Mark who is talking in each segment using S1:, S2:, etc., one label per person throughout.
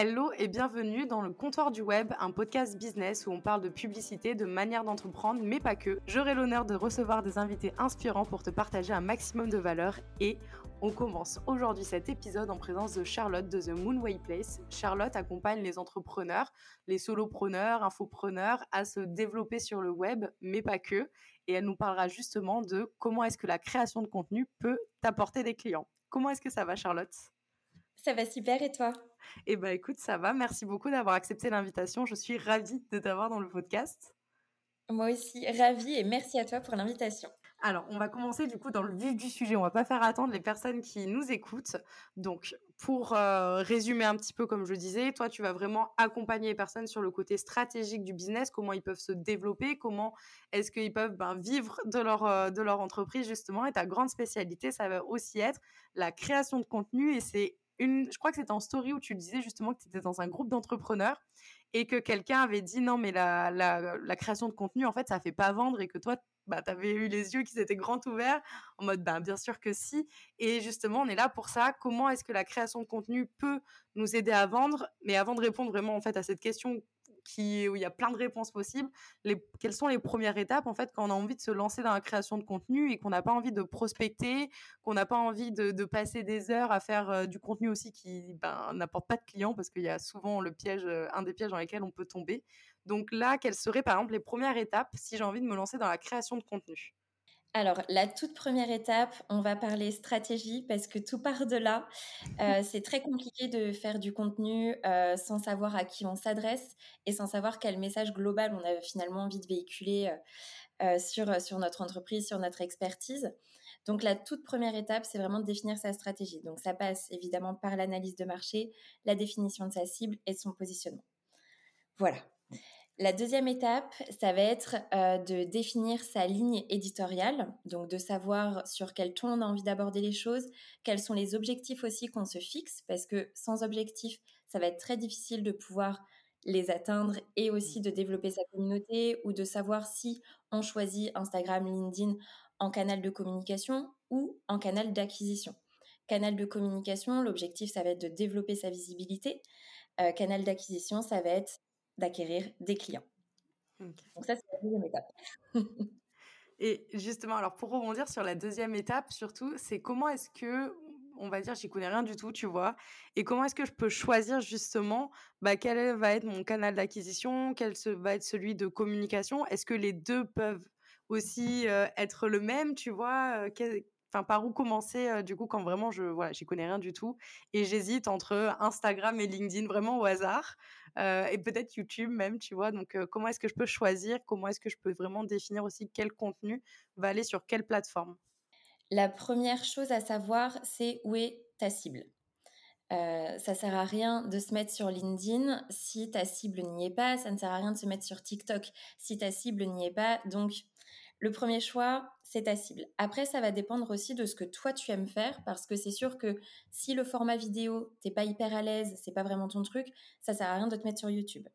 S1: Hello et bienvenue dans le comptoir du web, un podcast business où on parle de publicité, de manière d'entreprendre, mais pas que. J'aurai l'honneur de recevoir des invités inspirants pour te partager un maximum de valeur et on commence aujourd'hui cet épisode en présence de Charlotte de The Moonway Place. Charlotte accompagne les entrepreneurs, les solopreneurs, infopreneurs à se développer sur le web, mais pas que. Et elle nous parlera justement de comment est-ce que la création de contenu peut t'apporter des clients. Comment est-ce que ça va Charlotte?
S2: Ça va super et toi?
S1: Eh bien, écoute, ça va. Merci beaucoup d'avoir accepté l'invitation. Je suis ravie de t'avoir dans le podcast.
S2: Moi aussi, ravie et merci à toi pour l'invitation.
S1: Alors, on va commencer du coup dans le vif du sujet. On va pas faire attendre les personnes qui nous écoutent. Donc, pour euh, résumer un petit peu, comme je disais, toi, tu vas vraiment accompagner les personnes sur le côté stratégique du business, comment ils peuvent se développer, comment est-ce qu'ils peuvent ben, vivre de leur, euh, de leur entreprise, justement? Et ta grande spécialité, ça va aussi être la création de contenu. Et c'est je crois que c'était en story où tu disais justement que tu étais dans un groupe d'entrepreneurs et que quelqu'un avait dit non mais la, création de contenu en fait ça fait pas vendre et que toi bah, tu avais eu les yeux qui s'étaient grands ouverts en mode bah, bien sûr que si. Et justement on est là pour ça. Comment est-ce que la création de contenu peut nous aider à vendre? Mais avant de répondre vraiment en fait à cette question où il y a plein de réponses possibles. Les, quelles sont les premières étapes en fait quand on a envie de se lancer dans la création de contenu et qu'on n'a pas envie de prospecter, qu'on n'a pas envie de, passer des heures à faire euh, du contenu aussi qui ben, n'apporte pas de clients parce qu'il y a souvent le piège, euh, un des pièges dans lesquels on peut tomber. Donc là, quelles seraient par exemple les premières étapes si j'ai envie de me lancer dans la création de contenu?
S2: Alors, la toute première étape, on va parler stratégie parce que tout part de là. Euh, c'est très compliqué de faire du contenu euh, sans savoir à qui on s'adresse et sans savoir quel message global on a finalement envie de véhiculer euh, sur, sur notre entreprise, sur notre expertise. Donc, la toute première étape, c'est vraiment de définir sa stratégie. Donc, ça passe évidemment par l'analyse de marché, la définition de sa cible et de son positionnement. Voilà. La deuxième étape, ça va être euh, de définir sa ligne éditoriale, donc de savoir sur quel ton on a envie d'aborder les choses, quels sont les objectifs aussi qu'on se fixe, parce que sans objectif, ça va être très difficile de pouvoir les atteindre et aussi de développer sa communauté ou de savoir si on choisit Instagram, LinkedIn en canal de communication ou en canal d'acquisition. Canal de communication, l'objectif, ça va être de développer sa visibilité. Euh, canal d'acquisition, ça va être d'acquérir des clients. Donc ça, c'est la deuxième étape.
S1: Et justement, alors pour rebondir sur la deuxième étape, surtout, c'est comment est-ce que, on va dire, j'y connais rien du tout, tu vois, et comment est-ce que je peux choisir justement bah, quel va être mon canal d'acquisition, quel va être celui de communication? Est-ce que les deux peuvent aussi euh, être le même, tu vois? Euh, enfin par où commencer euh, du coup quand vraiment je voilà j'y connais rien du tout et j'hésite entre Instagram et LinkedIn vraiment au hasard? Et peut-être YouTube même tu vois donc euh, comment est-ce que je peux choisir? Comment est-ce que je peux vraiment définir aussi quel contenu va aller sur quelle plateforme?
S2: La première chose à savoir c'est où est ta cible euh, ça sert à rien de se mettre sur LinkedIn si ta cible n'y est pas. Ça ne sert à rien de se mettre sur TikTok si ta cible n'y est pas. Donc, le premier choix, c'est ta cible. Après, ça va dépendre aussi de ce que toi tu aimes faire, parce que c'est sûr que si le format vidéo, t'es pas hyper à l'aise, c'est pas vraiment ton truc, ça sert à rien de te mettre sur YouTube.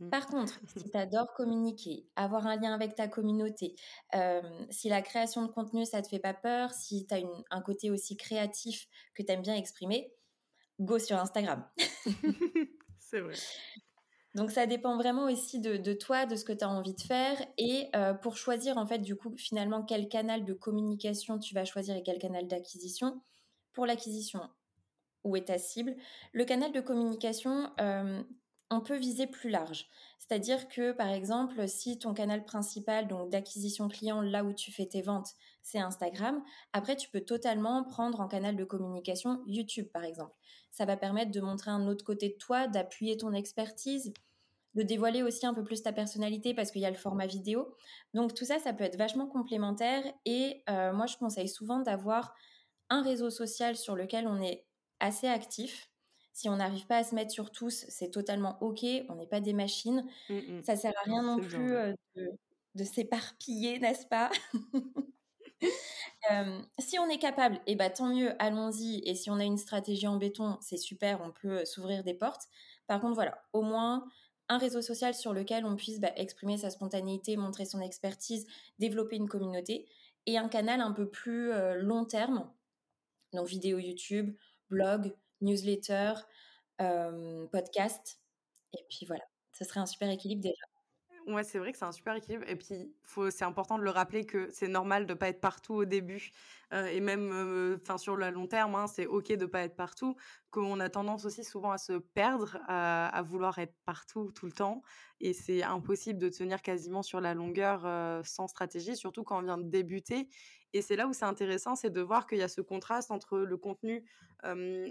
S2: Mmh. Par contre, si tu adores communiquer, avoir un lien avec ta communauté, euh, si la création de contenu, ça te fait pas peur, si tu as un côté aussi créatif que tu aimes bien exprimer, go sur Instagram.
S1: c'est vrai.
S2: Donc ça dépend vraiment aussi de, toi, de ce que tu as envie de faire. Et euh, pour choisir en fait du coup finalement quel canal de communication tu vas choisir et quel canal d'acquisition. Pour l'acquisition, où est ta cible? Le canal de communication, euh, on peut viser plus large. C'est-à-dire que, par exemple, si ton canal principal donc d'acquisition client, là où tu fais tes ventes, c'est Instagram, après, tu peux totalement prendre en canal de communication YouTube, par exemple. Ça va permettre de montrer un autre côté de toi, d'appuyer ton expertise, de dévoiler aussi un peu plus ta personnalité parce qu'il y a le format vidéo. Donc tout ça, ça peut être vachement complémentaire. Et euh, moi, je conseille souvent d'avoir un réseau social sur lequel on est assez actif si on n'arrive pas à se mettre sur tous, c'est totalement OK. On n'est pas des machines. Ça mmh, ne Ça sert à rien non plus euh, de, s'éparpiller, n'est-ce pas? Si on est capable, et eh ben, tant mieux, allons-y. Et si on a une stratégie en béton, c'est super, on peut euh, s'ouvrir des portes. Par contre, voilà, au moins un réseau social sur lequel on puisse bah, exprimer sa spontanéité, montrer son expertise, développer une communauté, et un canal un peu plus euh, long terme, donc vidéo YouTube, blog, newsletter, podcast. Et puis voilà, ce serait un super équilibre déjà.
S1: Ouais, c'est vrai que c'est un super équilibre. Et puis, c'est important de le rappeler que c'est normal de ne pas être partout au début. Et même enfin sur le long terme, hein, c'est OK de ne pas être partout. Qu'on a tendance aussi souvent à se perdre, à, vouloir être partout tout le temps. Et c'est impossible de tenir quasiment sur la longueur sans stratégie, surtout quand on vient de débuter. Et c'est là où c'est intéressant, c'est de voir qu'il y a ce contraste entre le contenu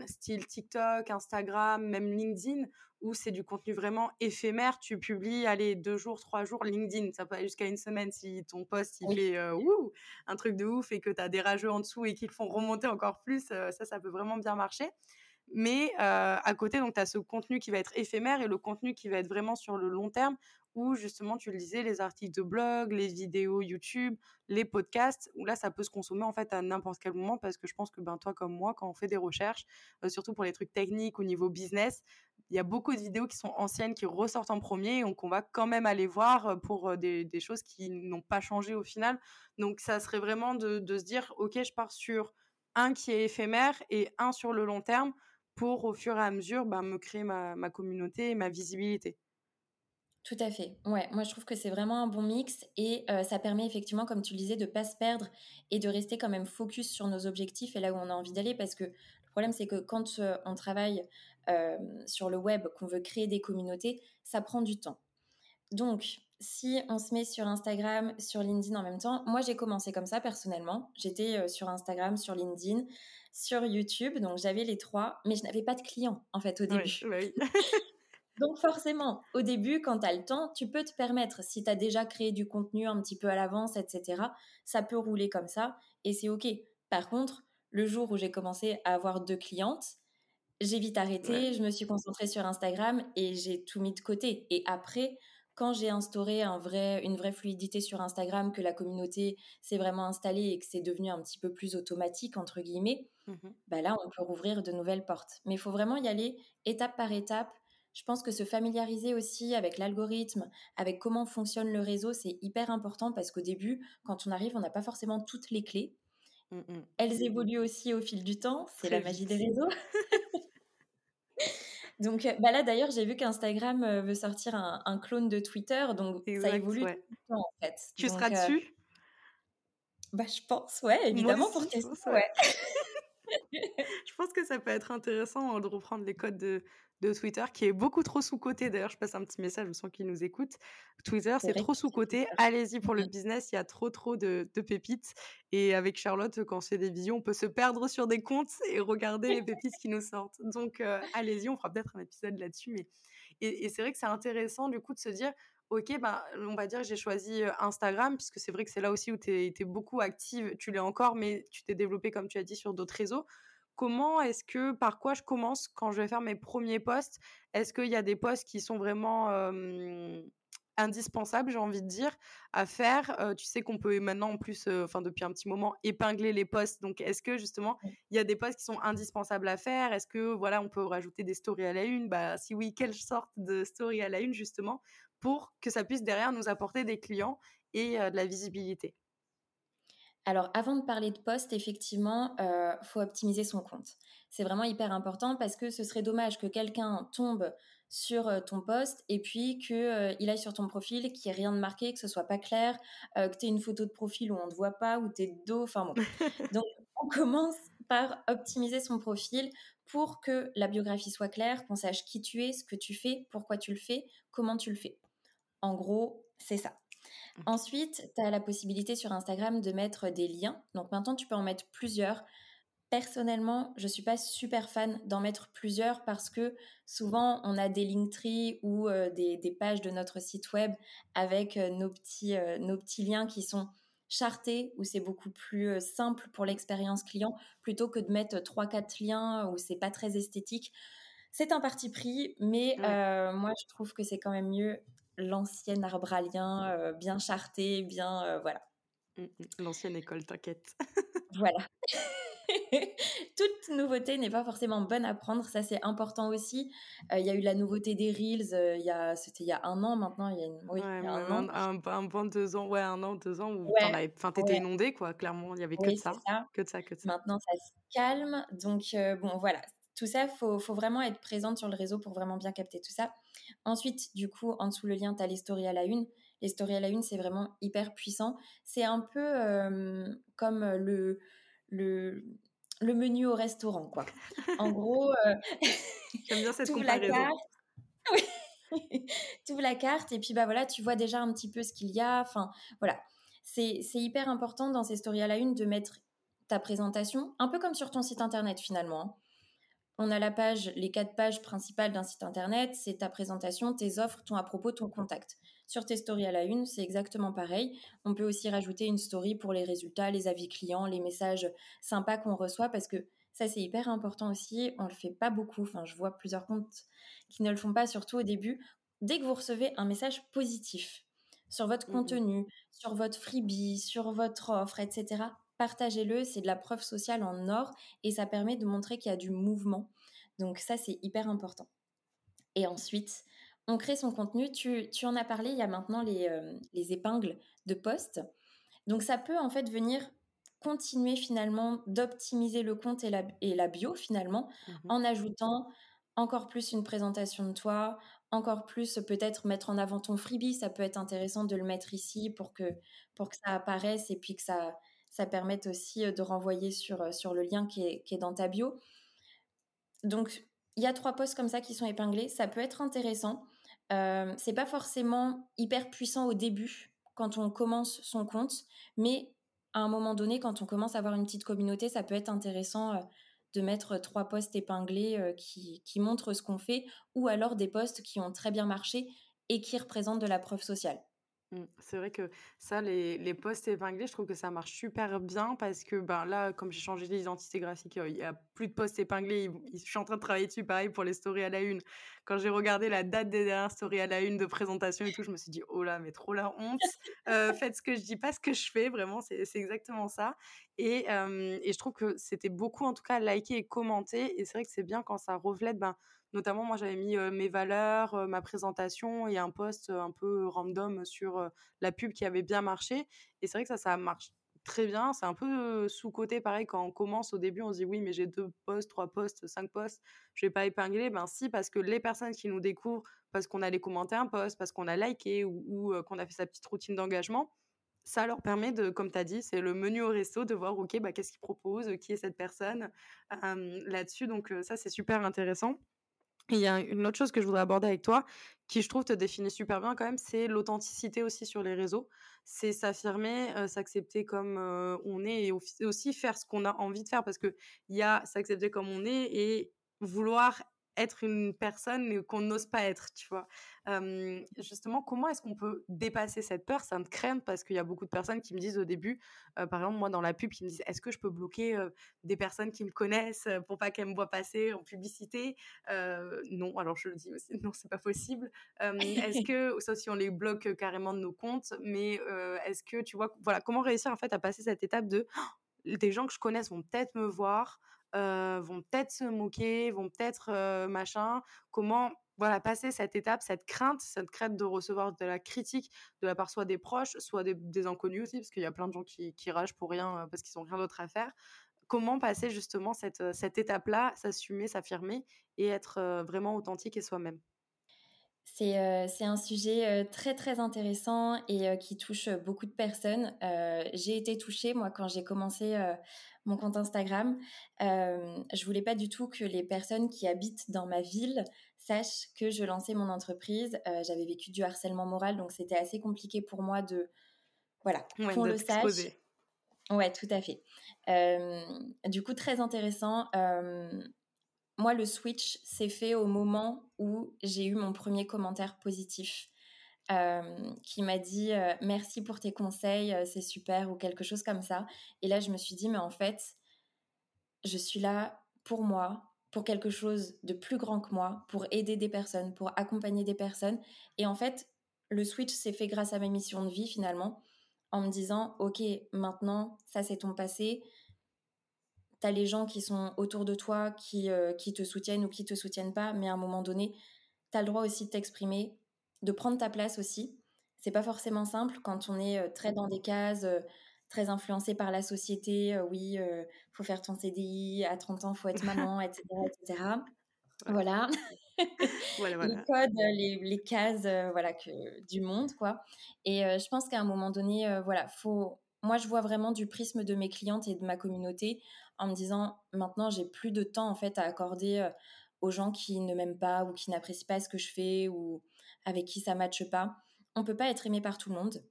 S1: style TikTok, Instagram, même LinkedIn, où c'est du contenu vraiment éphémère. Tu publies, allez, deux jours, trois jours, LinkedIn, ça peut aller jusqu'à une semaine si ton post, il fait un truc de ouf et que tu as des rageux en dessous et qu'ils font remonter encore plus, ça, ça peut vraiment bien marcher. Mais à côté, donc, tu as ce contenu qui va être éphémère et le contenu qui va être vraiment sur le long terme, où justement, tu le disais, les articles de blog, les vidéos YouTube, les podcasts, où là, ça peut se consommer en fait à n'importe quel moment parce que je pense que ben, toi comme moi, quand on fait des recherches, surtout pour les trucs techniques au niveau business, il y a beaucoup de vidéos qui sont anciennes, qui ressortent en premier, donc on va quand même aller voir pour des, des choses qui n'ont pas changé au final. Donc ça serait vraiment de, se dire, ok, je pars sur un qui est éphémère et un sur le long terme pour au fur et à mesure ben, me créer ma, communauté et ma visibilité.
S2: Tout à fait. Ouais, moi je trouve que c'est vraiment un bon mix et ça permet effectivement, comme tu le disais, de pas se perdre et de rester quand même focus sur nos objectifs et là où on a envie d'aller parce que le problème c'est que quand on travaille sur le web, qu'on veut créer des communautés, ça prend du temps. Donc, si on se met sur Instagram, sur LinkedIn en même temps, moi j'ai commencé comme ça personnellement. J'étais sur Instagram, sur LinkedIn, sur YouTube, donc j'avais les trois, mais je n'avais pas de clients en fait au début. Oui, Donc forcément, au début, quand tu as le temps, tu peux te permettre, si tu as déjà créé du contenu un petit peu à l'avance, etc., ça peut rouler comme ça et c'est OK. Par contre, le jour où j'ai commencé à avoir deux clientes, j'ai vite arrêté, je me suis concentrée sur Instagram et j'ai tout mis de côté. Et après, quand j'ai instauré un vrai, une vraie fluidité sur Instagram, que la communauté s'est vraiment installée et que c'est devenu un petit peu plus automatique, entre guillemets, mmh bah là, on peut rouvrir de nouvelles portes. Mais il faut vraiment y aller étape par étape. Je pense que se familiariser aussi avec l'algorithme, avec comment fonctionne le réseau, c'est hyper important parce qu'au début, quand on arrive, on n'a pas forcément toutes les clés. Mmh Elles évoluent aussi au fil du temps, c'est la magie des réseaux. donc bah là d'ailleurs j'ai vu qu'Instagram veut sortir un, clone de Twitter, donc ça évolue tout le temps en fait.
S1: Tu seras dessus?
S2: Bah je pense, ouais, évidemment pour ouais.
S1: je pense que ça peut être intéressant de reprendre les codes de, de Twitter qui est beaucoup trop sous-côté. D'ailleurs, je passe un petit message, je sens qu'il nous écoute. Twitter, c'est trop sous-côté. Allez-y pour le business, il y a trop, trop de, pépites. Et avec Charlotte, quand c'est des visions, on peut se perdre sur des comptes et regarder les pépites qui nous sortent. Donc, euh, allez-y, on fera peut-être un épisode là-dessus. Mais... Et, c'est vrai que c'est intéressant, du coup, de se dire, OK, bah, on va dire que j'ai choisi Instagram, puisque c'est vrai que c'est là aussi où tu es, es, beaucoup active. Tu l'es encore, mais tu t'es développée, comme tu as dit, sur d'autres réseaux. Comment est-ce que, par quoi je commence quand je vais faire mes premiers posts? Est-ce qu'il y a des posts qui sont vraiment indispensables, j'ai envie de dire, à faire? Tu sais qu'on peut maintenant, en plus, enfin depuis un petit moment, épingler les posts. Donc, est-ce que justement, il y a des posts qui sont indispensables à faire? Est-ce que voilà, on peut rajouter des stories à la une? Bah, si oui, quelle sorte de story à la une justement pour que ça puisse derrière nous apporter des clients et de la visibilité
S2: alors, avant de parler de poste, effectivement, il euh, faut optimiser son compte. C'est vraiment hyper important parce que ce serait dommage que quelqu'un tombe sur euh, ton poste et puis qu'il euh, aille sur ton profil, qu'il n'y ait rien de marqué, que ce soit pas clair, que tu aies une photo de profil où on ne te voit pas, où tu es de dos, enfin bon. Donc, on commence par optimiser son profil pour que la biographie soit claire, qu'on sache qui tu es, ce que tu fais, pourquoi tu le fais, comment tu le fais. En gros, c'est ça. Ensuite, tu as la possibilité sur Instagram de mettre des liens. Donc maintenant, tu peux en mettre plusieurs. Personnellement, je ne suis pas super fan d'en mettre plusieurs parce que souvent, on a des Linktree ou euh, des, pages de notre site web avec euh, nos, petits, euh, nos petits liens qui sont chartés, où c'est beaucoup plus simple pour l'expérience client, plutôt que de mettre 3-4 liens où c'est pas très esthétique. C'est un parti pris, mais moi, je trouve que c'est quand même mieux l'ancien arbralien euh, bien charté, bien euh, voilà.
S1: Mmh, mmh. L'ancienne école, t'inquiète.
S2: voilà. Toute nouveauté n'est pas forcément bonne à prendre, ça c'est important aussi. Euh, il y a eu la nouveauté des Reels, il y a, c'était il y a un an maintenant, il y a, une, oui,
S1: un, an. Un, bon deux ans, ouais, un an, deux ans où enfin, t'étais inondée, quoi, clairement, il y avait que, de ça, que de ça, que
S2: Maintenant ça se calme, donc bon voilà, tout ça, faut, faut, vraiment être présente sur le réseau pour vraiment bien capter tout ça. Ensuite, du coup, en dessous le lien, tu as les stories à la une. Les stories à la une, c'est vraiment hyper puissant. C'est un peu euh, comme le, le, le, menu au restaurant, quoi. En gros, euh,
S1: j'aime bien cette comparaison. La carte.
S2: ouvres la carte et puis bah voilà, tu vois déjà un petit peu ce qu'il y a. Enfin, voilà. C'est hyper important dans ces stories à la une de mettre ta présentation, un peu comme sur ton site internet finalement. On a la page, les quatre pages principales d'un site internet, c'est ta présentation, tes offres, ton à propos, ton contact. Sur tes stories à la une, c'est exactement pareil. On peut aussi rajouter une story pour les résultats, les avis clients, les messages sympas qu'on reçoit parce que ça, c'est hyper important aussi. On le fait pas beaucoup. Enfin, je vois plusieurs comptes qui ne le font pas, surtout au début. Dès que vous recevez un message positif sur votre mmh contenu, sur votre freebie, sur votre offre, etc., partagez-le, c'est de la preuve sociale en or et ça permet de montrer qu'il y a du mouvement. Donc ça, c'est hyper important. Et ensuite, on crée son contenu. Tu, en as parlé, il y a maintenant les, euh, les épingles de poste. Donc ça peut en fait venir continuer finalement d'optimiser le compte et la, et la bio finalement mmh en ajoutant encore plus une présentation de toi, encore plus peut-être mettre en avant ton freebie. Ça peut être intéressant de le mettre ici pour que, pour que ça apparaisse et puis que ça, ça permet aussi de renvoyer sur, sur le lien qui est, dans ta bio. Donc, il y a trois posts comme ça qui sont épinglés. Ça peut être intéressant. Euh, c'est pas forcément hyper puissant au début quand on commence son compte, mais à un moment donné, quand on commence à avoir une petite communauté, ça peut être intéressant de mettre trois posts épinglés qui, qui montrent ce qu'on fait, ou alors des posts qui ont très bien marché et qui représentent de la preuve sociale.
S1: Mmh. C'est vrai que ça, les, les posts épinglés, je trouve que ça marche super bien parce que ben, là, comme j'ai changé d'identité graphique, il n'y a plus de posts épinglés. Je suis en train de travailler dessus, pareil, pour les stories à la une. Quand j'ai regardé la date des dernières stories à la une de présentation et tout, je me suis dit, oh là, mais trop la honte. Euh, faites ce que je dis, pas ce que je fais. Vraiment, c'est exactement ça. Et, et je trouve que c'était beaucoup, en tout cas, liker et commenter. Et c'est vrai que c'est bien quand ça reflète ben, Notamment, moi, j'avais mis mes valeurs, ma présentation et un post un peu random sur la pub qui avait bien marché. Et c'est vrai que ça, ça marche très bien. C'est un peu sous-côté, pareil, quand on commence au début, on se dit oui, mais j'ai deux posts, trois posts, cinq posts, je vais pas épingler. Ben si, parce que les personnes qui nous découvrent, parce qu'on allait commenter un post, parce qu'on a liké ou, qu'on a fait sa petite routine d'engagement, ça leur permet de, comme tu as dit, c'est le menu au resto, de voir, OK, bah, qu'est-ce qu'ils proposent, qui est cette personne? Là-dessus. Donc, ça, c'est super intéressant il y a une autre chose que je voudrais aborder avec toi, qui je trouve te définit super bien quand même, c'est l'authenticité aussi sur les réseaux. C'est s'affirmer, euh, s'accepter comme euh, on est et aussi faire ce qu'on a envie de faire parce qu'il y a s'accepter comme on est et vouloir être une personne qu'on n'ose pas être, tu vois? justement, comment est-ce qu'on peut dépasser cette peur, cette crainte Parce qu'il y a beaucoup de personnes qui me disent au début, par exemple, moi dans la pub, qui me disent est-ce que je peux bloquer des personnes qui me connaissent pour pas qu'elles me voient passer en publicité? Non, alors je le dis aussi, non, c'est pas possible. est-ce que, sauf si on les bloque carrément de nos comptes, mais est-ce que, tu vois, voilà, comment réussir en fait à passer cette étape de des gens que je connaisse vont peut-être me voir, vont peut-être se moquer, vont peut-être machin. Comment voilà, passer cette étape, cette crainte, cette crainte de recevoir de la critique de la part soit des proches, soit des, inconnus aussi, parce qu'il y a plein de gens qui, qui ragent pour rien parce qu'ils n'ont rien d'autre à faire. Comment passer justement cette, cette étape-là, s'assumer, s'affirmer et être vraiment authentique et soi-même?
S2: C'est un sujet très très intéressant et qui touche beaucoup de personnes. j'ai été touchée moi quand j'ai commencé mon compte Instagram. je voulais pas du tout que les personnes qui habitent dans ma ville sachent que je lançais mon entreprise. J'avais vécu du harcèlement moral donc c'était assez compliqué pour moi de voilà qu'on le sache. Ouais, tout à fait. du coup, très intéressant moi, le switch s'est fait au moment où j'ai eu mon premier commentaire positif euh, qui m'a dit euh, merci pour tes conseils, euh, c'est super ou quelque chose comme ça. Et là, je me suis dit, mais en fait, je suis là pour moi, pour quelque chose de plus grand que moi, pour aider des personnes, pour accompagner des personnes. Et en fait, le switch s'est fait grâce à ma mission de vie finalement, en me disant, ok, maintenant, ça c'est ton passé, tu as les gens qui sont autour de toi, qui, euh, qui te soutiennent ou qui te soutiennent pas, mais à un moment donné, tu as le droit aussi de t'exprimer, de prendre ta place aussi. C'est pas forcément simple quand on est euh, très dans des cases, euh, très influencé par la société. oui, il faut faire ton CDI, à 30 ans, faut être maman, etc. etc. Voilà. voilà, les codes, les, les cases voilà, que, du monde. quoi. Et je pense qu'à un moment donné, voilà, faut... moi, je vois vraiment du prisme de mes clientes et de ma communauté en me disant, maintenant, j'ai plus de temps en fait à accorder aux gens qui ne m'aiment pas ou qui n'apprécient pas ce que je fais ou avec qui ça matche pas. On peut pas être aimé par tout le monde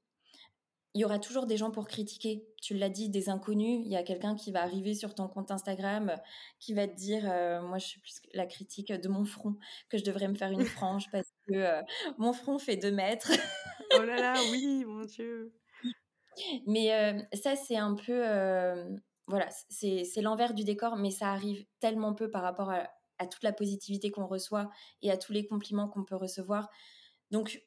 S2: il y aura toujours des gens pour critiquer. Tu l'as dit, des inconnus. Il y a quelqu'un qui va arriver sur ton compte Instagram, qui va te dire, euh, moi je suis plus la critique de mon front, que je devrais me faire une frange parce que euh, mon front fait deux mètres.
S1: oh là là, oui, mon Dieu.
S2: Mais euh, ça, c'est un peu, voilà, c'est l'envers du décor, mais ça arrive tellement peu par rapport à, à toute la positivité qu'on reçoit et à tous les compliments qu'on peut recevoir. Donc,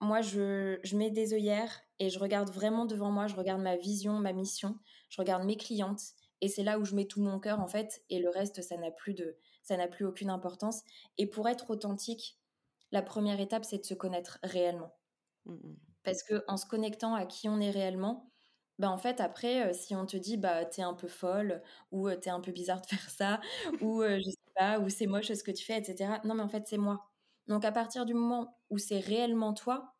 S2: moi, je, je, mets des œillères et je regarde vraiment devant moi, je regarde ma vision, ma mission, je regarde mes clientes et c'est là où je mets tout mon cœur en fait et le reste, ça n'a plus de, ça n'a plus aucune importance. Et pour être authentique, la première étape, c'est de se connaître réellement. Mmh Parce que en se connectant à qui on est réellement, bah en fait après, euh, si on te dit bah t'es un peu folle ou tu euh, t'es un peu bizarre de faire ça ou euh, je sais pas ou c'est moche ce que tu fais, etc. Non mais en fait c'est moi. Donc à partir du moment où c'est réellement toi,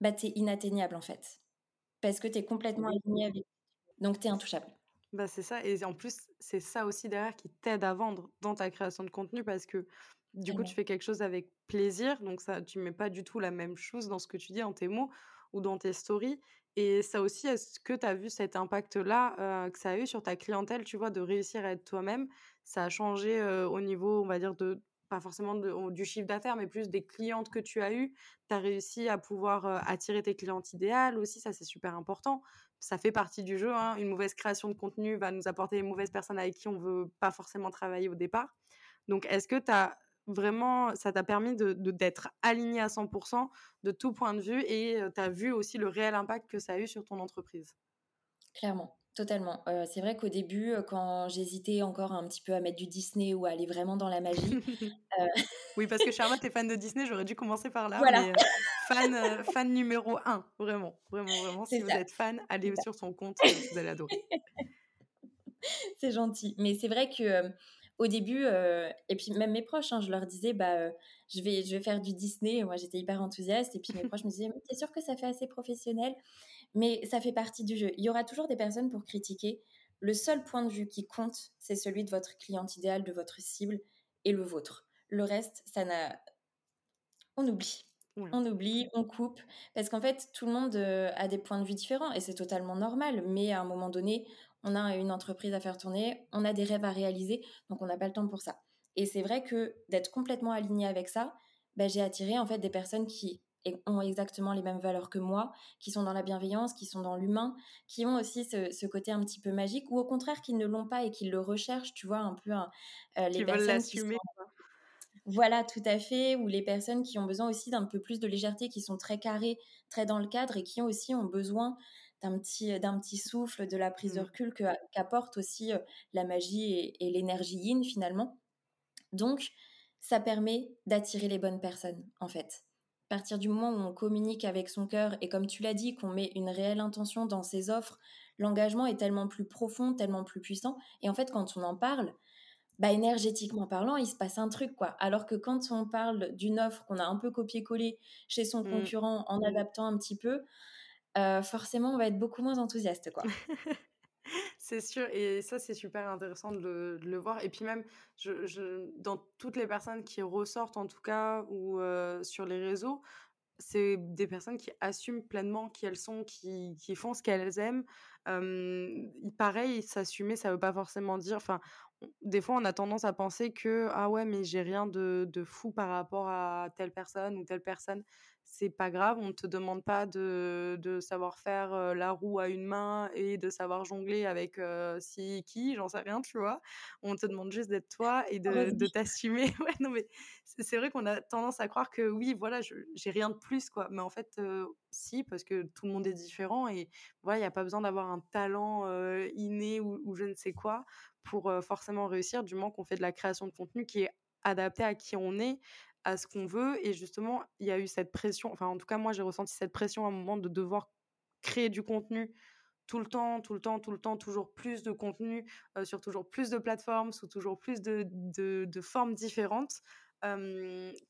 S2: bah es inatteignable en fait. Parce que tu es complètement aligné avec. Donc tu es intouchable.
S1: Bah c'est ça. Et en plus, c'est ça aussi derrière qui t'aide à vendre dans ta création de contenu parce que du coup, tu fais quelque chose avec plaisir. Donc ça, tu mets pas du tout la même chose dans ce que tu dis, en tes mots ou dans tes stories. Et ça aussi, est-ce que tu as vu cet impact-là que ça a eu sur ta clientèle, tu vois, de réussir à être toi-même? Ça a changé au niveau, on va dire, de pas forcément du chiffre d'affaires, mais plus des clientes que tu as eues? Tu as réussi à pouvoir attirer tes clientes idéales aussi, ça c'est super important. Ça fait partie du jeu. Hein. Une mauvaise création de contenu va nous apporter les mauvaises personnes avec qui on veut pas forcément travailler au départ. Donc est-ce que tu as vraiment, ça t'a permis de, d'être aligné à 100% de tout point de vue et tu as vu aussi le réel impact que ça a eu sur ton entreprise?
S2: Clairement. Totalement. c'est vrai qu'au début, quand j'hésitais encore un petit peu à mettre du Disney ou à aller vraiment dans la magie.
S1: Oui, parce que Charlotte est fan de Disney, j'aurais dû commencer par là. Voilà. fan, fan numéro un, vraiment. Vraiment, vraiment. Si vous êtes fan, allez sur son compte, vous allez adorer.
S2: C'est gentil. Mais c'est vrai que au début, et puis même mes proches, hein, je leur disais, bah, je, vais, je vais faire du Disney. Moi, j'étais hyper enthousiaste. Et puis mes proches me disaient, t'es sûr que ça fait assez professionnel? Mais ça fait partie du jeu. Il y aura toujours des personnes pour critiquer. Le seul point de vue qui compte, c'est celui de votre cliente idéal, de votre cible et le vôtre. Le reste, ça n'a. On oublie. On oublie, on coupe, parce qu'en fait, tout le monde euh, a des points de vue différents et c'est totalement normal. Mais à un moment donné, on a une entreprise à faire tourner, on a des rêves à réaliser, donc on n'a pas le temps pour ça. Et c'est vrai que d'être complètement aligné avec ça, bah, j'ai attiré en fait des personnes qui ont exactement les mêmes valeurs que moi, qui sont dans la bienveillance, qui sont dans l'humain, qui ont aussi ce, côté un petit peu magique, ou au contraire qui ne l'ont pas et qui le recherchent, tu vois, un peu hein, euh, les personnes qui sont... Voilà, tout à fait, ou les personnes qui ont besoin aussi d'un peu plus de légèreté, qui sont très carrées, très dans le cadre, et qui ont aussi ont besoin d'un petit, d'un petit souffle, de la prise de mmh. recul qu'apporte aussi euh, la magie et, et l'énergie yin finalement. Donc, ça permet d'attirer les bonnes personnes, en fait partir du moment où on communique avec son cœur et comme tu l'as dit, qu'on met une réelle intention dans ses offres, l'engagement est tellement plus profond, tellement plus puissant. Et en fait, quand on en parle, bah, énergétiquement parlant, il se passe un truc, quoi. Alors que quand on parle d'une offre qu'on a un peu copié-collé chez son mmh. concurrent en adaptant un petit peu, forcément, on va être beaucoup moins enthousiaste, quoi.
S1: C'est sûr, et ça c'est super intéressant de le, voir. Et puis même, dans toutes les personnes qui ressortent en tout cas, ou sur les réseaux, c'est des personnes qui assument pleinement qui elles sont, qui, font ce qu'elles aiment. pareil, s'assumer, ça veut pas forcément dire... Enfin, des fois, on a tendance à penser que, ah ouais, mais j'ai rien de fou par rapport à telle personne ou telle personne c'est pas grave, on ne te demande pas de, savoir faire la roue à une main et de savoir jongler avec si qui, j'en sais rien, tu vois. On te demande juste d'être toi et de, t'assumer. ouais, non, mais c'est vrai qu'on a tendance à croire que oui, voilà, j'ai rien de plus, quoi. Mais en fait, si, parce que tout le monde est différent et voilà, il n'y a pas besoin d'avoir un talent inné ou, ou, je ne sais quoi pour forcément réussir, du moment qu'on fait de la création de contenu qui est adapté à qui on est, à ce qu'on veut. Et justement, il y a eu cette pression, enfin en tout cas moi j'ai ressenti cette pression à un moment de devoir créer du contenu tout le temps, tout le temps, tout le temps, toujours plus de contenu sur toujours plus de plateformes, sous toujours plus de, de, formes différentes.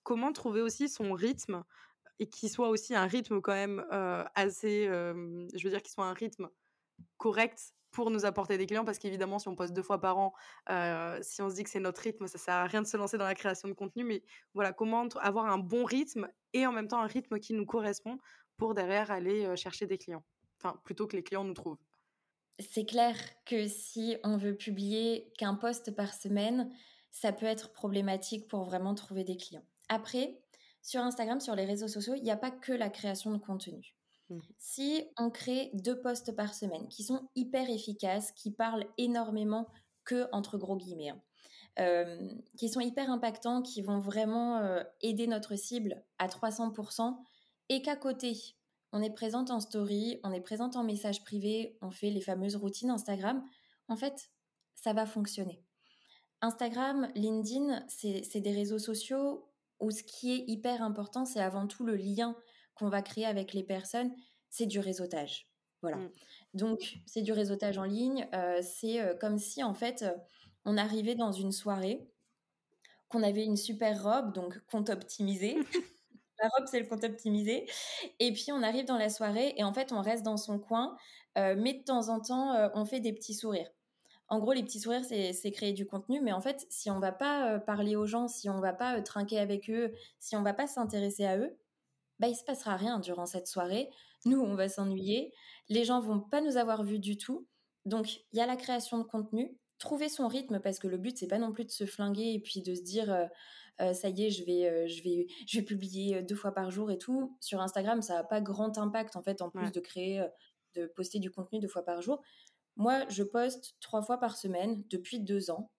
S1: comment trouver aussi son rythme et qui soit aussi un rythme quand même assez, je veux dire, qui soit un rythme correct pour nous apporter des clients parce qu'évidemment si on poste deux fois par an si on se dit que c'est notre rythme ça sert à rien de se lancer dans la création de contenu. Mais voilà comment avoir un bon rythme et en même temps un rythme qui nous correspond pour derrière aller chercher des clients. Enfin plutôt que les clients nous trouvent.
S2: C'est clair que si on veut publier qu'un poste par semaine ça peut être problématique pour vraiment trouver des clients. Après sur Instagram sur les réseaux sociaux il n'y a pas que la création de contenu Mmh. Si on crée deux posts par semaine qui sont hyper efficaces, qui parlent énormément que entre gros guillemets, hein, euh, qui sont hyper impactants, qui vont vraiment euh, aider notre cible à 300%, et qu'à côté, on est présente en story, on est présente en message privé, on fait les fameuses routines Instagram, en fait, ça va fonctionner. Instagram, LinkedIn, c'est des réseaux sociaux où ce qui est hyper important, c'est avant tout le lien qu'on va créer avec les personnes, c'est du réseautage. Voilà. Mmh. Donc, c'est du réseautage en ligne. Euh, c'est euh, comme si, en fait, euh, on arrivait dans une soirée, qu'on avait une super robe, donc compte optimisé. la robe, c'est le compte optimisé. Et puis, on arrive dans la soirée et en fait, on reste dans son coin, mais de temps en temps, on fait des petits sourires. En gros, les petits sourires, c'est créer du contenu, mais en fait, si on va pas parler aux gens, si on va pas trinquer avec eux, si on va pas s'intéresser à eux, bah, il se passera rien durant cette soirée. Nous, on va s'ennuyer. Les gens vont pas nous avoir vus du tout. Donc, il y a la création de contenu, trouver son rythme parce que le but c'est pas non plus de se flinguer et puis de se dire euh, euh, ça y est je vais euh, je vais je vais publier deux fois par jour et tout sur Instagram ça a pas grand impact en fait en plus de créer de poster du contenu deux fois par jour moi je poste trois fois par semaine depuis deux ans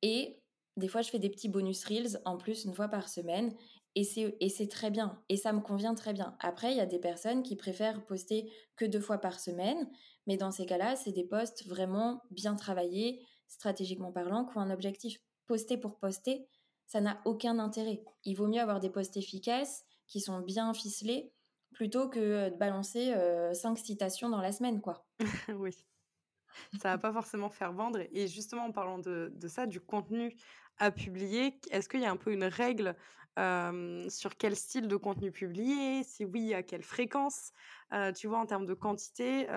S2: et des fois je fais des petits bonus reels en plus une fois par semaine et c'est très bien. Et ça me convient très bien. Après, il y a des personnes qui préfèrent poster que deux fois par semaine. Mais dans ces cas-là, c'est des posts vraiment bien travaillés, stratégiquement parlant, qui ont un objectif. Poster pour poster, ça n'a aucun intérêt. Il vaut mieux avoir des posts efficaces, qui sont bien ficelés, plutôt que de balancer euh, cinq citations dans la semaine, quoi.
S1: oui. Ça va pas forcément faire vendre. Et justement, en parlant de, de ça, du contenu à publier, est-ce qu'il y a un peu une règle sur quel style de contenu publier, si oui, à quelle fréquence, tu vois, en termes de quantité,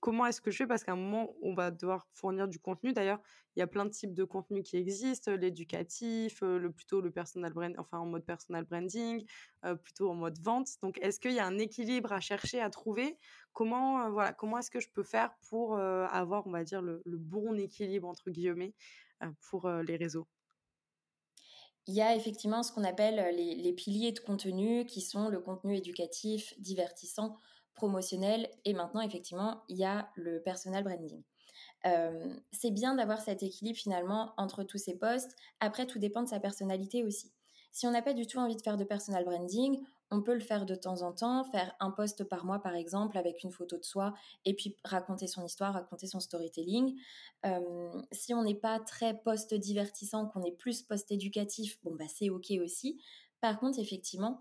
S1: comment est-ce que je fais? Parce qu'à un moment, on va devoir fournir du contenu. D'ailleurs, il y a plein de types de contenus qui existent, l'éducatif, le plutôt le personal brand, enfin en mode personal branding, plutôt en mode vente. Donc, est-ce qu'il y a un équilibre à chercher, à trouver? Comment, voilà, comment est-ce que je peux faire pour avoir, on va dire, le, le, bon équilibre entre guillemets pour les réseaux?
S2: Il y a effectivement ce qu'on appelle euh, les, piliers de contenu qui sont le contenu éducatif, divertissant, promotionnel et maintenant effectivement il y a le personal branding. Euh, c'est bien d'avoir cet équilibre finalement entre tous ces postes. Après, tout dépend de sa personnalité aussi. Si on n'a pas du tout envie de faire de personal branding, on peut le faire de temps en temps, faire un post par mois par exemple avec une photo de soi et puis raconter son histoire, raconter son storytelling. Euh, si on n'est pas très post divertissant, qu'on est plus post éducatif, bon bah c'est ok aussi. Par contre, effectivement,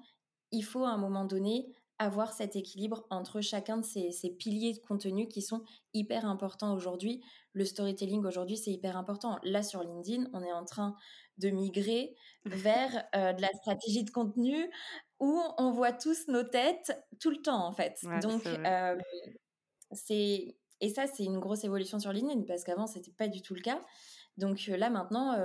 S2: il faut à un moment donné avoir cet équilibre entre chacun de ces, piliers de contenu qui sont hyper importants aujourd'hui. Le storytelling aujourd'hui, c'est hyper important. Là, sur LinkedIn, on est en train de migrer vers euh, de la stratégie de contenu où on voit tous nos têtes tout le temps, en fait. Donc, euh, c'est... Et ça, c'est une grosse évolution sur LinkedIn parce qu'avant, c'était pas du tout le cas. Donc euh, là, maintenant,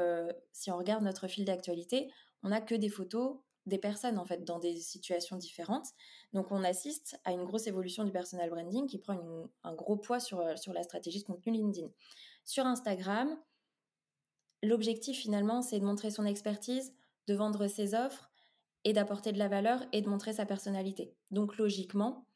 S2: si on regarde notre fil d'actualité, on n'a que des photos des personnes en fait dans des situations différentes. Donc on assiste à une grosse évolution du personal branding qui prend un gros poids sur, sur la stratégie de contenu LinkedIn. Sur Instagram, l'objectif finalement c'est de montrer son expertise, de vendre ses offres et d'apporter de la valeur et de montrer sa personnalité. Donc logiquement,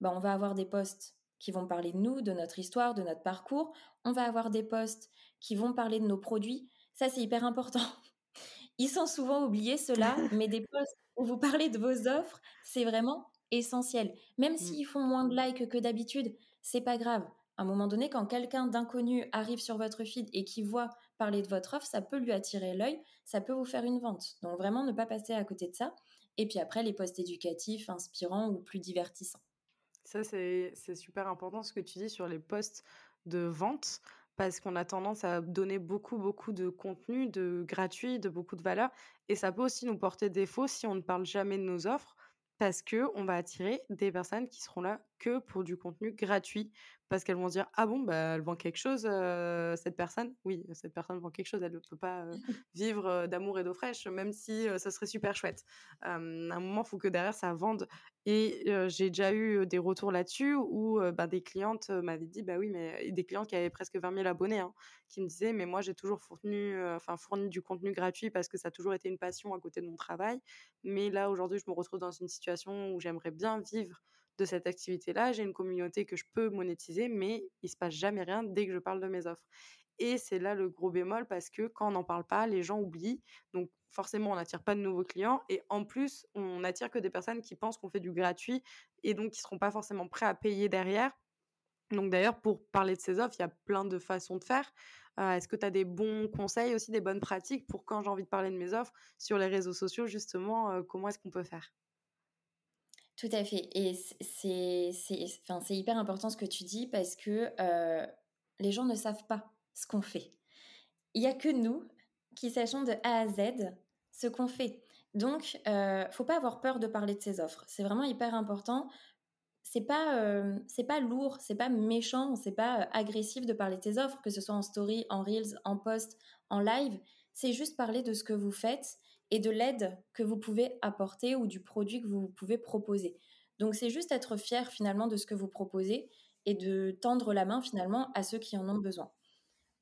S2: bah, on va avoir des posts qui vont parler de nous, de notre histoire, de notre parcours. On va avoir des posts qui vont parler de nos produits. Ça, c'est hyper important ils sont souvent oubliés, ceux-là, mais des posts où vous parlez de vos offres, c'est vraiment essentiel. Même mmh. s'ils font moins de likes que d'habitude, c'est pas grave. À un moment donné, quand quelqu'un d'inconnu arrive sur votre feed et qui voit parler de votre offre, ça peut lui attirer l'œil, ça peut vous faire une vente. Donc vraiment, ne pas passer à côté de ça. Et puis après, les posts éducatifs, inspirants ou plus divertissants.
S1: Ça, c'est super important ce que tu dis sur les posts de vente parce qu'on a tendance à donner beaucoup, beaucoup de contenu, de gratuit, de beaucoup de valeur. Et ça peut aussi nous porter défaut si on ne parle jamais de nos offres parce que on va attirer des personnes qui seront là que pour du contenu gratuit. Parce qu'elles vont dire ah bon bah elle vend quelque chose cette personne? Oui cette personne vend quelque chose elle ne peut pas vivre d'amour et d'eau fraîche même si ça serait super chouette. À un moment il faut que derrière ça vende. Et j'ai déjà eu des retours là-dessus où bah, des clientes m'avaient dit bah oui mais des clientes qui avaient presque 20 000 abonnés hein, qui me disaient mais moi j'ai toujours fourni enfin fourni du contenu gratuit parce que ça a toujours été une passion à côté de mon travail. Mais là aujourd'hui je me retrouve dans une situation où j'aimerais bien vivre de cette activité-là, j'ai une communauté que je peux monétiser, mais il se passe jamais rien dès que je parle de mes offres. Et c'est là le gros bémol parce que quand on n'en parle pas, les gens oublient. Donc forcément, on n'attire pas de nouveaux clients. Et en plus, on n'attire que des personnes qui pensent qu'on fait du gratuit et donc qui ne seront pas forcément prêts à payer derrière. Donc d'ailleurs, pour parler de ces offres, il y a plein de façons de faire. Euh, est-ce que tu as des bons conseils aussi, des bonnes pratiques pour quand j'ai envie de parler de mes offres sur les réseaux sociaux, justement, euh, comment est-ce qu'on peut faire?
S2: Tout à fait. Et c'est enfin, hyper important ce que tu dis parce que euh, les gens ne savent pas ce qu'on fait. Il n'y a que nous qui sachons de A à Z ce qu'on fait. Donc, euh, faut pas avoir peur de parler de ses offres. C'est vraiment hyper important. C'est pas, euh, pas lourd, c'est pas méchant, c'est pas euh, agressif de parler de ses offres, que ce soit en story, en reels, en post, en live. C'est juste parler de ce que vous faites et de l'aide que vous pouvez apporter ou du produit que vous pouvez proposer. Donc c'est juste être fier finalement de ce que vous proposez et de tendre la main finalement à ceux qui en ont besoin.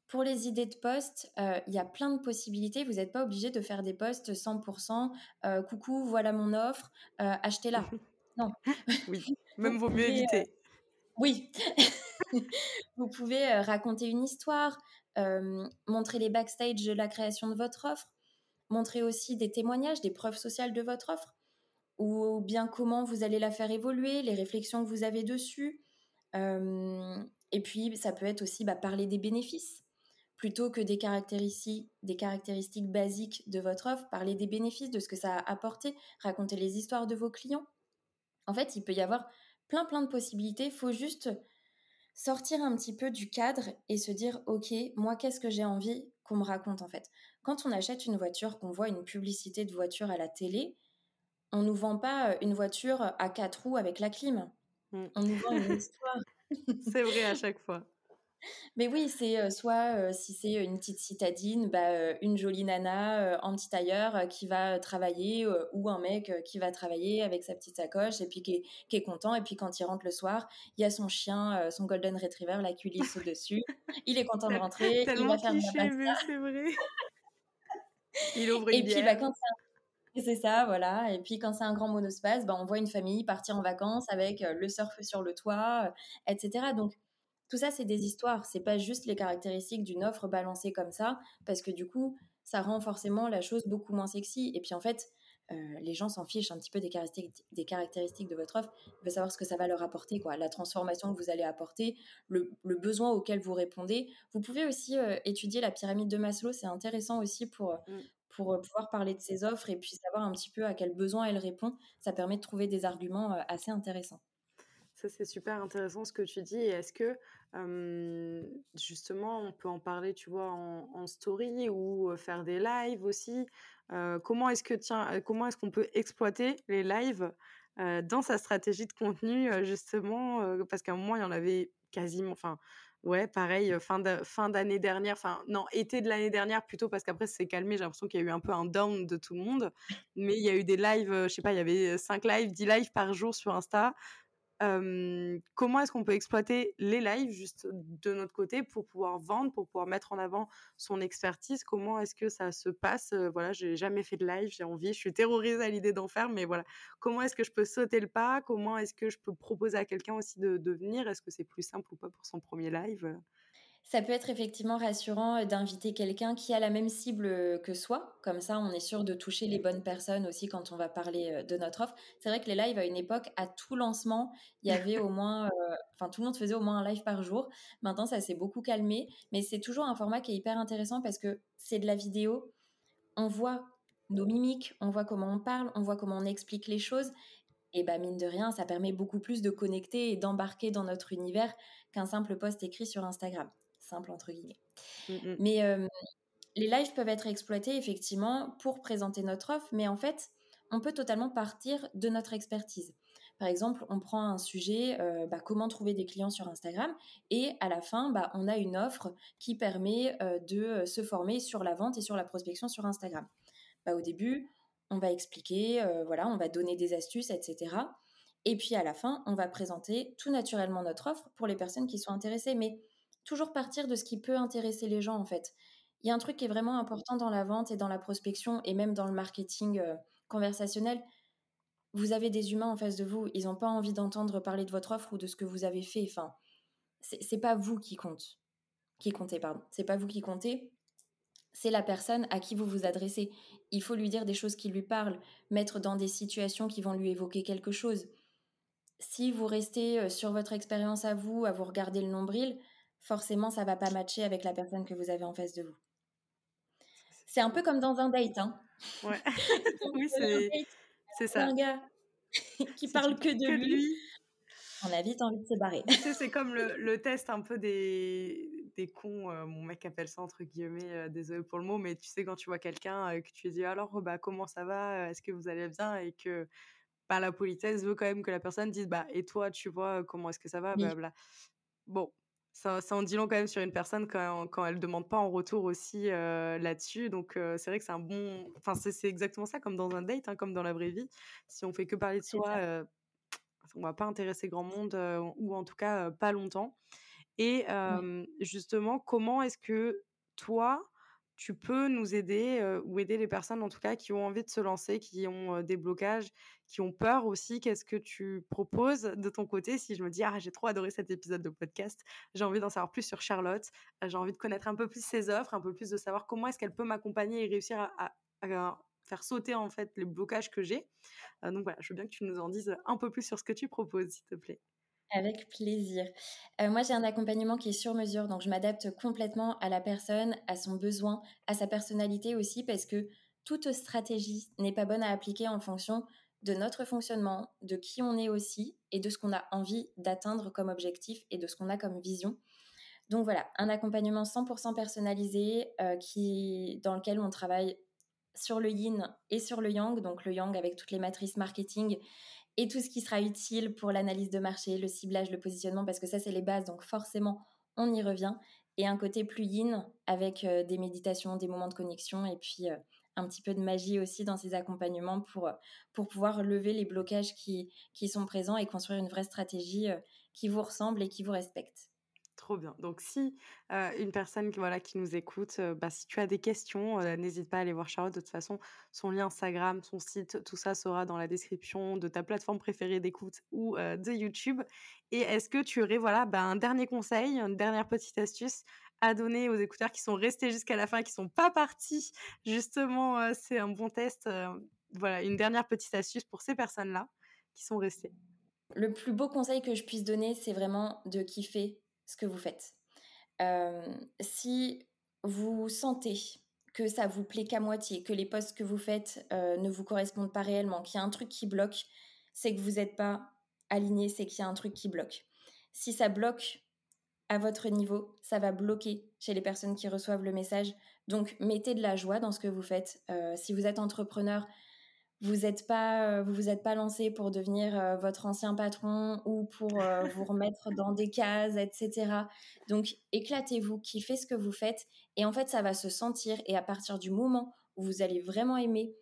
S2: Pour les idées de poste, euh, il y a plein de possibilités. Vous n'êtes pas obligé de faire des posts 100%. Euh, coucou, voilà mon offre, euh, achetez-la. Non.
S1: Oui, même vaut mieux éviter.
S2: oui. vous pouvez raconter une histoire, montrer les backstage de la création de votre offre, montrer aussi des témoignages, des preuves sociales de votre offre, ou bien comment vous allez la faire évoluer, les réflexions que vous avez dessus? Et puis, ça peut être aussi bah, parler des bénéfices. Plutôt que des caractéristiques, des caractéristiques basiques de votre offre, parler des bénéfices, de ce que ça a apporté, raconter les histoires de vos clients. En fait, il peut y avoir plein plein de possibilités. Il faut juste sortir un petit peu du cadre et se dire, OK, moi, qu'est-ce que j'ai envie qu'on me raconte en fait? Quand on achète une voiture, qu'on voit une publicité de voiture à la télé, on nous vend pas euh, une voiture à quatre roues avec la clim. Mmh. On nous vend une histoire.
S1: c'est vrai à chaque fois.
S2: Mais oui, c'est euh, soit euh, si c'est une petite citadine, bah, une jolie nana en petit tailleur qui va travailler ou un mec qui va travailler avec sa petite sacoche et puis qui est, content. Et puis quand il rentre le soir, il y a son chien, son golden retriever, la culisse au-dessus. Il est content de rentrer. il va faire
S1: c'est vrai. Il ouvre une
S2: Et puis bah, quand c'est ça, voilà. Et puis quand c'est un grand monospace, bah, on voit une famille partir en vacances avec le surf sur le toit, etc. Donc tout ça, c'est des histoires. C'est pas juste les caractéristiques d'une offre balancée comme ça, parce que du coup, ça rend forcément la chose beaucoup moins sexy. Et puis en fait, les gens s'en fichent un petit peu des caractéristiques, des caractéristiques de votre offre. Ils veulent savoir ce que ça va leur apporter, quoi. La transformation que vous allez apporter, le, besoin auquel vous répondez. Vous pouvez aussi étudier la pyramide de Maslow. C'est intéressant aussi pour, mmh pour pouvoir parler de ses offres et puis savoir un petit peu à quel besoin elle répond. Ça permet de trouver des arguments assez intéressants.
S1: C'est super intéressant ce que tu dis. Est-ce que, justement, on peut en parler, tu vois, en, story ou faire des lives aussi? Comment est-ce que, comment est-ce qu'on peut exploiter les lives dans sa stratégie de contenu, justement Parce qu'à un moment, il y en avait quasiment, enfin, Ouais, pareil, fin d'année dernière, enfin non, été de l'année dernière plutôt parce qu'après c'est calmé, j'ai l'impression qu'il y a eu un peu un down de tout le monde. Mais il y a eu des lives, je sais pas, il y avait 5 lives, 10 lives par jour sur Insta comment est-ce qu'on peut exploiter les lives juste de notre côté pour pouvoir vendre, pour pouvoir mettre en avant son expertise? Comment est-ce que ça se passe? Voilà, j'ai jamais fait de live, j'ai envie, je suis terrorisée à l'idée d'en faire, mais voilà, comment est-ce que je peux sauter le pas? Comment est-ce que je peux proposer à quelqu'un aussi de, de venir? Est-ce que c'est plus simple ou pas pour son premier live?
S2: Ça peut être effectivement rassurant euh, d'inviter quelqu'un qui a la même cible euh, que soi. Comme ça, on est sûr de toucher les bonnes personnes aussi quand on va parler euh, de notre offre. C'est vrai que les lives, à une époque, à tout lancement, il y avait au moins, enfin, tout le monde faisait au moins un live par jour. Maintenant, ça s'est beaucoup calmé. Mais c'est toujours un format qui est hyper intéressant parce que c'est de la vidéo. On voit nos mimiques, on voit comment on parle, on voit comment on explique les choses. Et bah, mine de rien, ça permet beaucoup plus de connecter et d'embarquer dans notre univers qu'un simple post écrit sur Instagram. Simple entre guillemets. Mmh, mmh. Mais les lives peuvent être exploités effectivement pour présenter notre offre, mais en fait, on peut totalement partir de notre expertise. Par exemple, on prend un sujet, euh, bah, comment trouver des clients sur Instagram, et à la fin, bah, on a une offre qui permet euh, de euh, se former sur la vente et sur la prospection sur Instagram. Bah, au début, on va expliquer, voilà, on va donner des astuces, etc. Et puis à la fin, on va présenter tout naturellement notre offre pour les personnes qui sont intéressées, mais toujours partir de ce qui peut intéresser les gens en fait. Il y a un truc qui est vraiment important dans la vente et dans la prospection et même dans le marketing conversationnel, vous avez des humains en face de vous, ils n'ont pas envie d'entendre parler de votre offre ou de ce que vous avez fait. Enfin, c'est pas vous qui compte, qui comptez, pardon. C'est pas vous qui comptez, c'est la personne à qui vous vous adressez. Il faut lui dire des choses qui lui parlent, mettre dans des situations qui vont lui évoquer quelque chose. Si vous restez euh, sur votre expérience à vous, à vous regarder le nombril, forcément, ça va pas matcher avec la personne que vous avez en face de vous. C'est un peu comme dans un date, hein.
S1: Ouais. oui, c'est ça.
S2: Un gars qui parle que de lui. On a vite envie de se barrer.
S1: c'est comme le, test un peu des, des cons. Euh, mon mec appelle ça entre guillemets, euh, désolé pour le mot, mais tu sais, quand tu vois quelqu'un et euh, que tu lui dis alors, bah, comment ça va? Est-ce que vous allez bien? Et que bah, la politesse veut quand même que la personne dise bah, et toi, tu vois, comment est-ce que ça va? Bon, ça, ça, en dit long quand même sur une personne quand, quand elle ne demande pas en retour aussi euh, là-dessus. Donc, euh, c'est vrai que c'est un bon. Enfin, c'est exactement ça, comme dans un date, hein, comme dans la vraie vie. Si on fait que parler de soi, euh, on va pas intéresser grand monde, ou en tout cas pas longtemps. Et justement, comment est-ce que toi, tu peux nous aider ou aider les personnes en tout cas qui ont envie de se lancer, qui ont des blocages, qui ont peur aussi. Qu'est-ce que tu proposes de ton côté? Si je me dis ah j'ai trop adoré cet épisode de podcast, j'ai envie d'en savoir plus sur Charlotte, j'ai envie de connaître un peu plus ses offres, un peu plus de savoir comment est-ce qu'elle peut m'accompagner et réussir à, faire sauter en fait les blocages que j'ai. donc voilà, je veux bien que tu nous en dises un peu plus sur ce que tu proposes s'il te plaît.
S2: Avec plaisir. Euh, moi, j'ai un accompagnement qui est sur mesure, donc je m'adapte complètement à la personne, à son besoin, à sa personnalité aussi, parce que toute stratégie n'est pas bonne à appliquer en fonction de notre fonctionnement, de qui on est aussi, et de ce qu'on a envie d'atteindre comme objectif et de ce qu'on a comme vision. Donc voilà, un accompagnement 100% personnalisé euh, qui, dans lequel on travaille sur le yin et sur le yang, donc le yang avec toutes les matrices marketing et tout ce qui sera utile pour l'analyse de marché, le ciblage, le positionnement, parce que ça, c'est les bases, donc forcément, on y revient. Et un côté plus yin avec euh, des méditations, des moments de connexion et puis euh, un petit peu de magie aussi dans ces accompagnements pour, euh, pour pouvoir lever les blocages qui, qui sont présents et construire une vraie stratégie qui vous ressemble et qui vous respecte.
S1: Trop bien. Donc, si une personne voilà, qui nous écoute, bah, si tu as des questions, n'hésite pas à aller voir Charlotte. De toute façon, son lien Instagram, son site, tout ça sera dans la description de ta plateforme préférée d'écoute ou de YouTube. Et est-ce que tu aurais voilà, bah, un dernier conseil, une dernière petite astuce à donner aux écouteurs qui sont restés jusqu'à la fin, qui sont pas partis? Justement, c'est un bon test. voilà, une dernière petite astuce pour ces personnes-là qui sont restées.
S2: Le plus beau conseil que je puisse donner, c'est vraiment de kiffer ce que vous faites. Si vous sentez que ça vous plaît qu'à moitié, que les postes que vous faites ne vous correspondent pas réellement, qu'il y a un truc qui bloque, c'est que vous n'êtes pas aligné, c'est qu'il y a un truc qui bloque. Si ça bloque à votre niveau, ça va bloquer chez les personnes qui reçoivent le message. Donc mettez de la joie dans ce que vous faites. Si vous êtes entrepreneur, vous n'êtes pas, euh, vous vous êtes pas lancé pour devenir euh, votre ancien patron ou pour euh, vous remettre dans des cases, etc. Donc éclatez-vous, kiffez ce que vous faites et en fait ça va se sentir et à partir du moment où vous allez vraiment aimer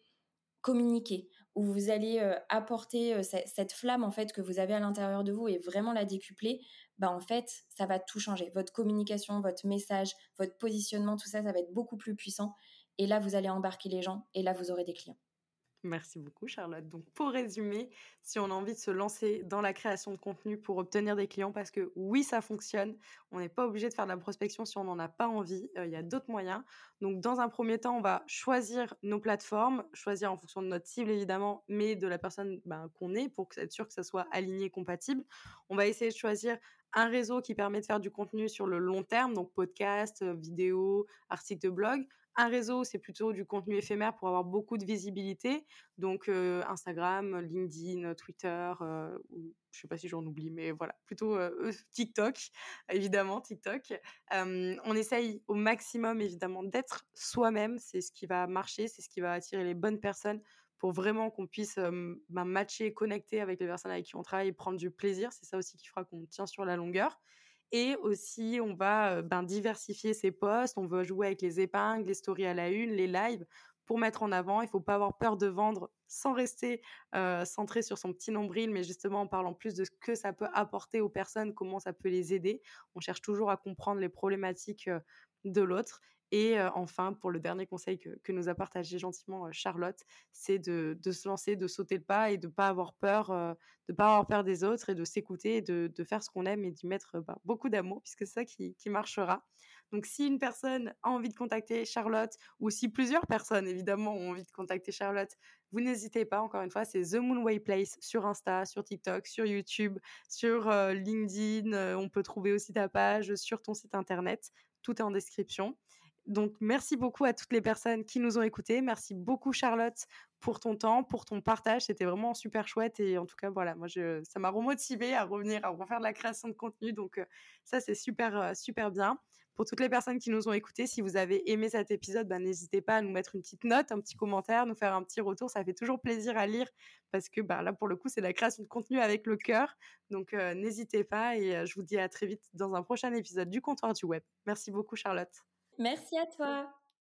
S2: communiquer, où vous allez apporter cette flamme en fait que vous avez à l'intérieur de vous et vraiment la décupler, bah en fait ça va tout changer. Votre communication, votre message, votre positionnement, tout ça, ça va être beaucoup plus puissant et là vous allez embarquer les gens et là vous aurez des clients.
S1: Merci beaucoup Charlotte. Donc pour résumer, si on a envie de se lancer dans la création de contenu pour obtenir des clients, parce que oui, ça fonctionne, on n'est pas obligé de faire de la prospection si on n'en a pas envie, euh, il y a d'autres moyens. Donc dans un premier temps, on va choisir nos plateformes, choisir en fonction de notre cible évidemment, mais de la personne ben, qu'on est pour être sûr que ça soit aligné, compatible. On va essayer de choisir un réseau qui permet de faire du contenu sur le long terme, donc podcast, euh, vidéo, articles de blog, un réseau, c'est plutôt du contenu éphémère pour avoir beaucoup de visibilité. Donc, Instagram, LinkedIn, Twitter, je je sais pas si j'en oublie, mais voilà, plutôt TikTok, évidemment, TikTok. on essaye au maximum, évidemment, d'être soi-même. C'est ce qui va marcher, c'est ce qui va attirer les bonnes personnes pour vraiment qu'on puisse ben, matcher, connecter avec les personnes avec qui on travaille et prendre du plaisir. C'est ça aussi qui fera qu'on tient sur la longueur. Et aussi, on va ben, diversifier ses posts. On veut jouer avec les épingles, les stories à la une, les lives pour mettre en avant. Il faut pas avoir peur de vendre sans rester centré sur son petit nombril, mais justement en parlant plus de ce que ça peut apporter aux personnes, comment ça peut les aider. On cherche toujours à comprendre les problématiques de l'autre. Et enfin, pour le dernier conseil que, nous a partagé gentiment Charlotte, c'est de, se lancer, de sauter le pas et de ne pas avoir peur, pas avoir peur des autres et de s'écouter, de, faire ce qu'on aime et d'y mettre bah, beaucoup d'amour, puisque c'est ça qui, marchera. Donc, si une personne a envie de contacter Charlotte, ou si plusieurs personnes, évidemment, ont envie de contacter Charlotte, vous n'hésitez pas, encore une fois, c'est The Moonway Place sur Insta, sur TikTok, sur YouTube, sur LinkedIn. on peut trouver aussi ta page sur ton site internet. Tout est en description. Donc, merci beaucoup à toutes les personnes qui nous ont écoutés. Merci beaucoup, Charlotte, pour ton temps, pour ton partage. C'était vraiment super chouette. Et en tout cas, voilà, moi, je, ça m'a remotivé à revenir, à refaire de la création de contenu. Donc, ça, c'est super, super bien. Pour toutes les personnes qui nous ont écoutés, si vous avez aimé cet épisode, ben, n'hésitez pas à nous mettre une petite note, un petit commentaire, nous faire un petit retour. Ça fait toujours plaisir à lire parce que bah, là, pour le coup, c'est la création de contenu avec le cœur. Donc, n'hésitez pas et je vous dis à très vite dans un prochain épisode du comptoir du web. Merci beaucoup, Charlotte.
S2: Merci à toi.